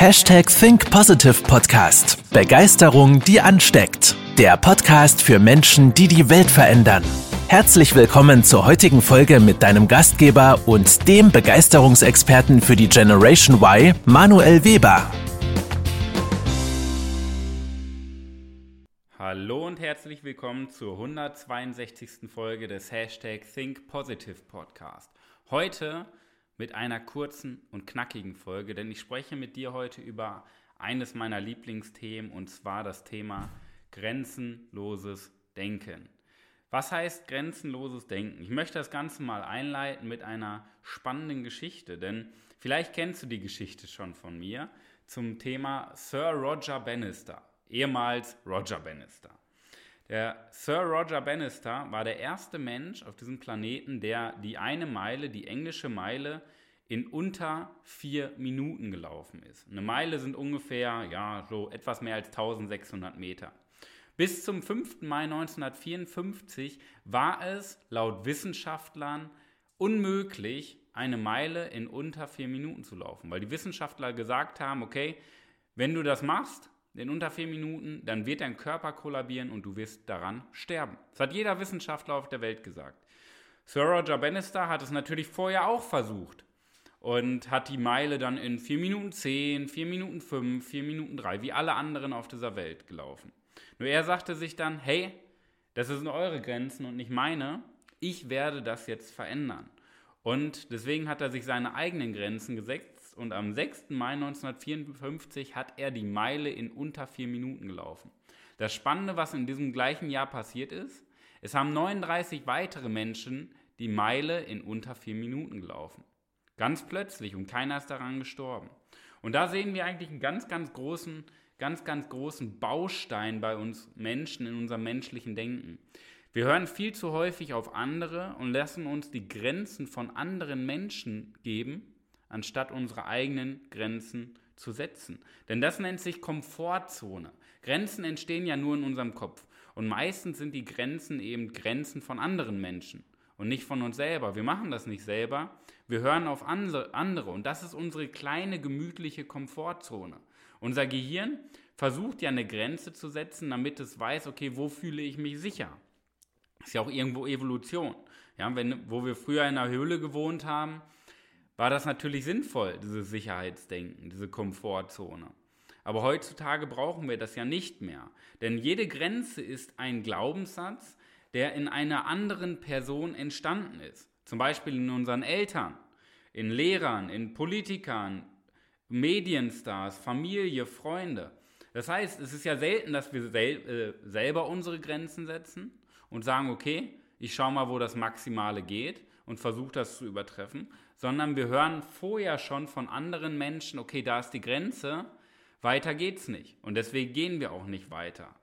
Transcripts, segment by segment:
Hashtag Think Positive Podcast. Begeisterung, die ansteckt. Der Podcast für Menschen, die die Welt verändern. Herzlich willkommen zur heutigen Folge mit deinem Gastgeber und dem Begeisterungsexperten für die Generation Y, Manuel Weber. Hallo und herzlich willkommen zur 162. Folge des Hashtag Think Positive Podcast. Heute mit einer kurzen und knackigen Folge, denn ich spreche mit dir heute über eines meiner Lieblingsthemen und zwar das Thema grenzenloses Denken. Was heißt grenzenloses Denken? Ich möchte das Ganze mal einleiten mit einer spannenden Geschichte, denn vielleicht kennst du die Geschichte schon von mir zum Thema Sir Roger Bannister, ehemals Roger Bannister. Der Sir Roger Bannister war der erste Mensch auf diesem Planeten, der die eine Meile, die englische Meile, in unter vier Minuten gelaufen ist. Eine Meile sind ungefähr, ja, so etwas mehr als 1600 Meter. Bis zum 5. Mai 1954 war es laut Wissenschaftlern unmöglich, eine Meile in unter vier Minuten zu laufen, weil die Wissenschaftler gesagt haben, okay, wenn du das machst, in unter vier Minuten, dann wird dein Körper kollabieren und du wirst daran sterben. Das hat jeder Wissenschaftler auf der Welt gesagt. Sir Roger Bannister hat es natürlich vorher auch versucht und hat die Meile dann in 4 Minuten 10, 4 Minuten 5, 4 Minuten 3, wie alle anderen auf dieser Welt gelaufen. Nur er sagte sich dann, hey, das sind eure Grenzen und nicht meine, ich werde das jetzt verändern. Und deswegen hat er sich seine eigenen Grenzen gesetzt und am 6. Mai 1954 hat er die Meile in unter vier Minuten gelaufen. Das Spannende, was in diesem gleichen Jahr passiert ist, es haben 39 weitere Menschen die Meile in unter vier Minuten gelaufen. Ganz plötzlich und keiner ist daran gestorben. Und da sehen wir eigentlich einen ganz, ganz großen, ganz, ganz großen Baustein bei uns Menschen in unserem menschlichen Denken. Wir hören viel zu häufig auf andere und lassen uns die Grenzen von anderen Menschen geben anstatt unsere eigenen Grenzen zu setzen. Denn das nennt sich Komfortzone. Grenzen entstehen ja nur in unserem Kopf. Und meistens sind die Grenzen eben Grenzen von anderen Menschen und nicht von uns selber. Wir machen das nicht selber. Wir hören auf andere. Und das ist unsere kleine, gemütliche Komfortzone. Unser Gehirn versucht ja eine Grenze zu setzen, damit es weiß, okay, wo fühle ich mich sicher? Ist ja auch irgendwo Evolution. Ja, wenn, wo wir früher in einer Höhle gewohnt haben, war das natürlich sinnvoll, dieses Sicherheitsdenken, diese Komfortzone. Aber heutzutage brauchen wir das ja nicht mehr. Denn jede Grenze ist ein Glaubenssatz, der in einer anderen Person entstanden ist. Zum Beispiel in unseren Eltern, in Lehrern, in Politikern, Medienstars, Familie, Freunde. Das heißt, es ist ja selten, dass wir sel äh, selber unsere Grenzen setzen und sagen, okay, ich schaue mal, wo das Maximale geht und versuche das zu übertreffen, sondern wir hören vorher schon von anderen Menschen, okay, da ist die Grenze, weiter geht's nicht. Und deswegen gehen wir auch nicht weiter.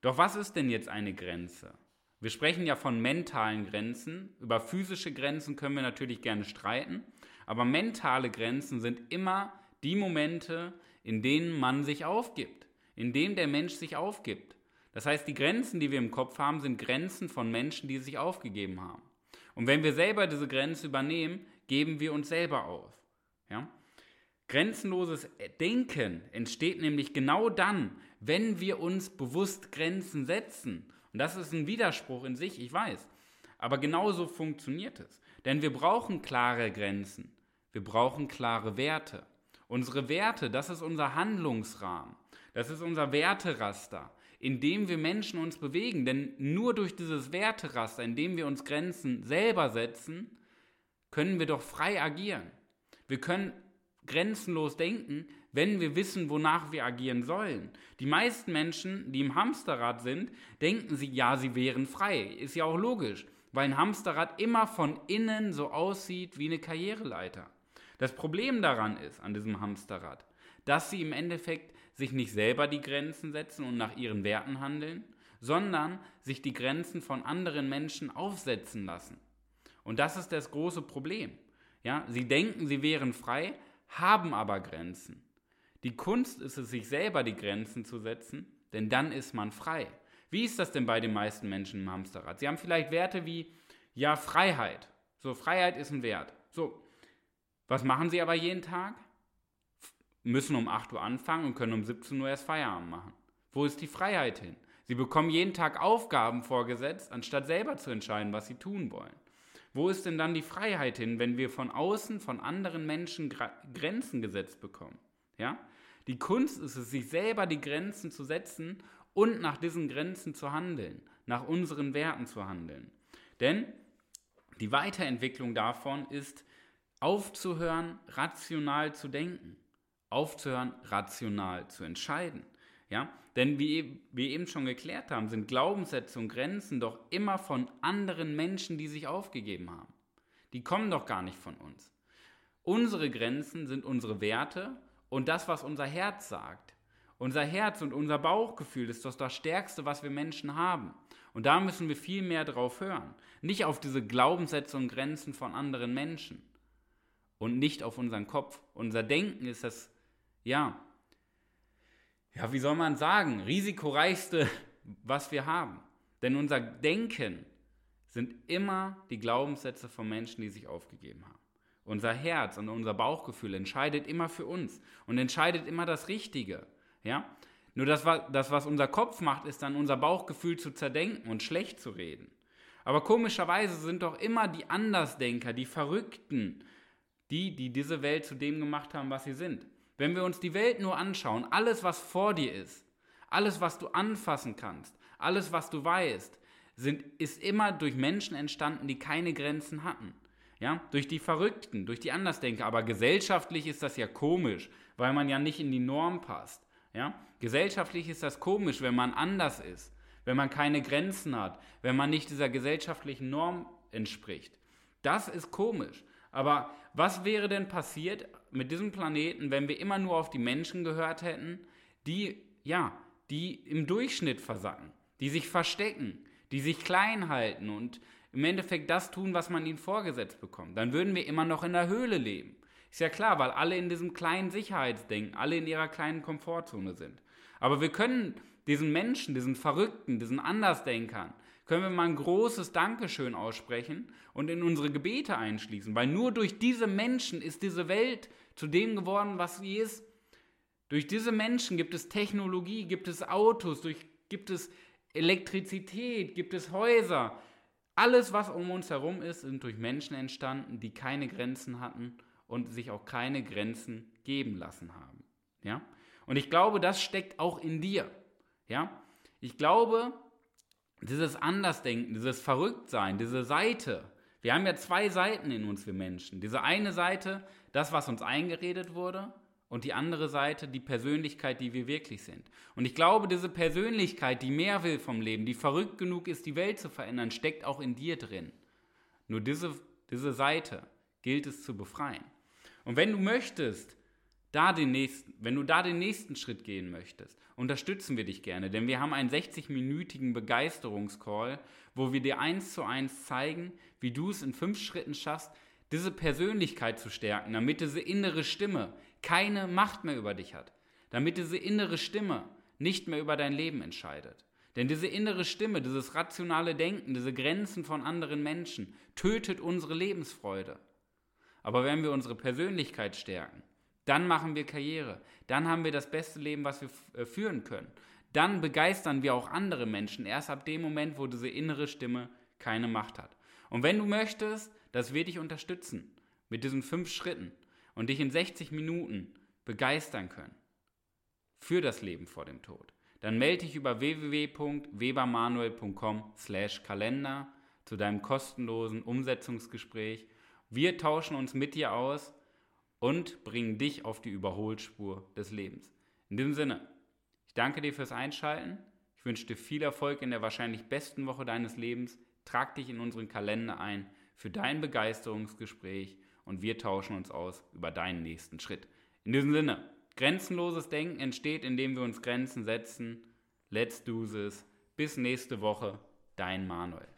Doch was ist denn jetzt eine Grenze? Wir sprechen ja von mentalen Grenzen. Über physische Grenzen können wir natürlich gerne streiten, aber mentale Grenzen sind immer die Momente, in denen man sich aufgibt, in denen der Mensch sich aufgibt. Das heißt, die Grenzen, die wir im Kopf haben, sind Grenzen von Menschen, die sich aufgegeben haben. Und wenn wir selber diese Grenze übernehmen, geben wir uns selber auf. Ja? Grenzenloses Denken entsteht nämlich genau dann, wenn wir uns bewusst Grenzen setzen. Und das ist ein Widerspruch in sich, ich weiß. Aber genauso funktioniert es. Denn wir brauchen klare Grenzen. Wir brauchen klare Werte. Unsere Werte, das ist unser Handlungsrahmen. Das ist unser Werteraster, in dem wir Menschen uns bewegen. Denn nur durch dieses Werteraster, in dem wir uns Grenzen selber setzen, können wir doch frei agieren. Wir können grenzenlos denken, wenn wir wissen, wonach wir agieren sollen. Die meisten Menschen, die im Hamsterrad sind, denken sie, ja, sie wären frei. Ist ja auch logisch, weil ein Hamsterrad immer von innen so aussieht wie eine Karriereleiter. Das Problem daran ist, an diesem Hamsterrad, dass sie im Endeffekt sich nicht selber die Grenzen setzen und nach ihren Werten handeln, sondern sich die Grenzen von anderen Menschen aufsetzen lassen. Und das ist das große Problem. Ja, sie denken, sie wären frei, haben aber Grenzen. Die Kunst ist es, sich selber die Grenzen zu setzen, denn dann ist man frei. Wie ist das denn bei den meisten Menschen im Hamsterrad? Sie haben vielleicht Werte wie, ja, Freiheit. So, Freiheit ist ein Wert. So, was machen sie aber jeden Tag? Müssen um 8 Uhr anfangen und können um 17 Uhr erst Feierabend machen. Wo ist die Freiheit hin? Sie bekommen jeden Tag Aufgaben vorgesetzt, anstatt selber zu entscheiden, was sie tun wollen. Wo ist denn dann die Freiheit hin, wenn wir von außen, von anderen Menschen Grenzen gesetzt bekommen? Ja? Die Kunst ist es, sich selber die Grenzen zu setzen und nach diesen Grenzen zu handeln, nach unseren Werten zu handeln. Denn die Weiterentwicklung davon ist, aufzuhören, rational zu denken, aufzuhören, rational zu entscheiden. Ja? Denn wie wir eben schon geklärt haben, sind Glaubenssätze und Grenzen doch immer von anderen Menschen, die sich aufgegeben haben. Die kommen doch gar nicht von uns. Unsere Grenzen sind unsere Werte und das, was unser Herz sagt. Unser Herz und unser Bauchgefühl ist doch das Stärkste, was wir Menschen haben. Und da müssen wir viel mehr drauf hören. Nicht auf diese Glaubenssätze und Grenzen von anderen Menschen. Und nicht auf unseren Kopf. Unser Denken ist das, ja, ja, wie soll man sagen, risikoreichste, was wir haben. Denn unser Denken sind immer die Glaubenssätze von Menschen, die sich aufgegeben haben. Unser Herz und unser Bauchgefühl entscheidet immer für uns und entscheidet immer das Richtige. Ja? Nur das, das, was unser Kopf macht, ist dann unser Bauchgefühl zu zerdenken und schlecht zu reden. Aber komischerweise sind doch immer die Andersdenker, die Verrückten, die, die diese Welt zu dem gemacht haben, was sie sind. Wenn wir uns die Welt nur anschauen, alles, was vor dir ist, alles, was du anfassen kannst, alles, was du weißt, sind, ist immer durch Menschen entstanden, die keine Grenzen hatten. Ja, durch die Verrückten, durch die Andersdenker. Aber gesellschaftlich ist das ja komisch, weil man ja nicht in die Norm passt. Ja, gesellschaftlich ist das komisch, wenn man anders ist, wenn man keine Grenzen hat, wenn man nicht dieser gesellschaftlichen Norm entspricht. Das ist komisch. Aber was wäre denn passiert mit diesem Planeten, wenn wir immer nur auf die Menschen gehört hätten, die, ja, die im Durchschnitt versacken, die sich verstecken, die sich klein halten und im Endeffekt das tun, was man ihnen vorgesetzt bekommt? Dann würden wir immer noch in der Höhle leben. Ist ja klar, weil alle in diesem kleinen Sicherheitsdenken, alle in ihrer kleinen Komfortzone sind. Aber wir können diesen Menschen, diesen Verrückten, diesen Andersdenkern, können wir mal ein großes Dankeschön aussprechen und in unsere Gebete einschließen, weil nur durch diese Menschen ist diese Welt zu dem geworden, was sie ist. Durch diese Menschen gibt es Technologie, gibt es Autos, durch, gibt es Elektrizität, gibt es Häuser. Alles, was um uns herum ist, sind durch Menschen entstanden, die keine Grenzen hatten und sich auch keine Grenzen geben lassen haben. Ja? Und ich glaube, das steckt auch in dir. Ja? Ich glaube, dieses Andersdenken, dieses Verrücktsein, diese Seite. Wir haben ja zwei Seiten in uns, wir Menschen. Diese eine Seite, das, was uns eingeredet wurde, und die andere Seite, die Persönlichkeit, die wir wirklich sind. Und ich glaube, diese Persönlichkeit, die mehr will vom Leben, die verrückt genug ist, die Welt zu verändern, steckt auch in dir drin. Nur diese, diese Seite gilt es zu befreien. Und wenn du möchtest, da den nächsten, wenn du da den nächsten Schritt gehen möchtest, unterstützen wir dich gerne, denn wir haben einen 60-minütigen Begeisterungscall, wo wir dir eins zu eins zeigen, wie du es in fünf Schritten schaffst, diese Persönlichkeit zu stärken, damit diese innere Stimme keine Macht mehr über dich hat, damit diese innere Stimme nicht mehr über dein Leben entscheidet. Denn diese innere Stimme, dieses rationale Denken, diese Grenzen von anderen Menschen tötet unsere Lebensfreude. Aber wenn wir unsere Persönlichkeit stärken, dann machen wir Karriere. Dann haben wir das beste Leben, was wir äh, führen können. Dann begeistern wir auch andere Menschen erst ab dem Moment, wo diese innere Stimme keine Macht hat. Und wenn du möchtest, dass wir dich unterstützen mit diesen fünf Schritten und dich in 60 Minuten begeistern können für das Leben vor dem Tod, dann melde dich über www.webermanuel.com/kalender zu deinem kostenlosen Umsetzungsgespräch. Wir tauschen uns mit dir aus und bringen dich auf die Überholspur des Lebens. In diesem Sinne, ich danke dir fürs Einschalten. Ich wünsche dir viel Erfolg in der wahrscheinlich besten Woche deines Lebens. Trag dich in unseren Kalender ein für dein Begeisterungsgespräch und wir tauschen uns aus über deinen nächsten Schritt. In diesem Sinne, grenzenloses Denken entsteht, indem wir uns Grenzen setzen. Let's do this. Bis nächste Woche, dein Manuel.